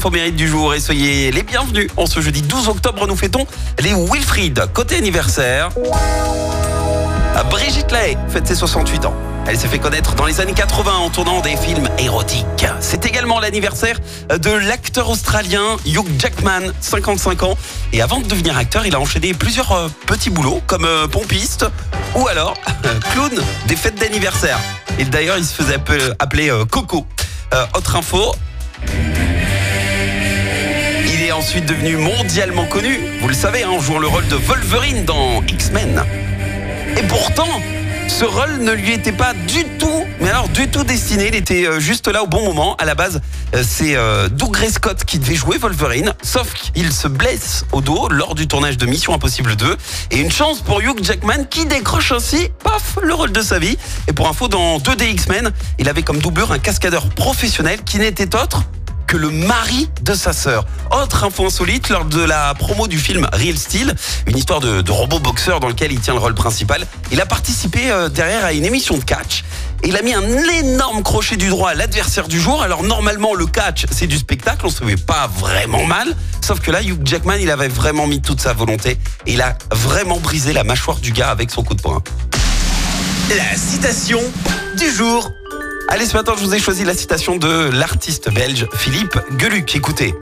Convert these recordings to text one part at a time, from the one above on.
infos mérites du jour et soyez les bienvenus. En ce jeudi 12 octobre, nous fêtons les Wilfried. Côté anniversaire, Brigitte Lay fête ses 68 ans. Elle s'est fait connaître dans les années 80 en tournant des films érotiques. C'est également l'anniversaire de l'acteur australien Hugh Jackman, 55 ans. Et avant de devenir acteur, il a enchaîné plusieurs euh, petits boulots comme euh, pompiste ou alors clown des fêtes d'anniversaire. Et d'ailleurs, il se faisait appeler euh, Coco. autre info, ensuite devenu mondialement connu, vous le savez, en jouant le rôle de Wolverine dans X-Men. Et pourtant, ce rôle ne lui était pas du tout, mais alors du tout destiné. Il était euh, juste là au bon moment. À la base, euh, c'est euh, Doug Scott qui devait jouer Wolverine, sauf qu'il se blesse au dos lors du tournage de Mission Impossible 2. Et une chance pour Hugh Jackman qui décroche ainsi, paf, le rôle de sa vie. Et pour info, dans 2D X-Men, il avait comme doublure un cascadeur professionnel qui n'était autre que le mari de sa sœur. Autre info insolite, lors de la promo du film Real Steel, une histoire de, robot boxeur dans lequel il tient le rôle principal, il a participé euh, derrière à une émission de catch. Et il a mis un énorme crochet du droit à l'adversaire du jour. Alors normalement le catch c'est du spectacle, on se met pas vraiment mal. Sauf que là Hugh Jackman il avait vraiment mis toute sa volonté et il a vraiment brisé la mâchoire du gars avec son coup de poing. La citation du jour. Allez, ce matin, je vous ai choisi la citation de l'artiste belge Philippe Geluc. Écoutez,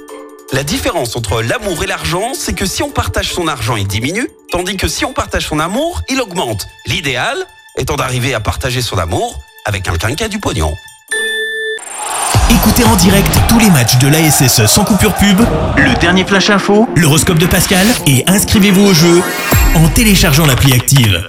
la différence entre l'amour et l'argent, c'est que si on partage son argent, il diminue, tandis que si on partage son amour, il augmente. L'idéal étant d'arriver à partager son amour avec quelqu'un qui a du pognon. Écoutez en direct tous les matchs de l'ASSE sans coupure pub, le dernier flash info, l'horoscope de Pascal et inscrivez-vous au jeu en téléchargeant l'appli active.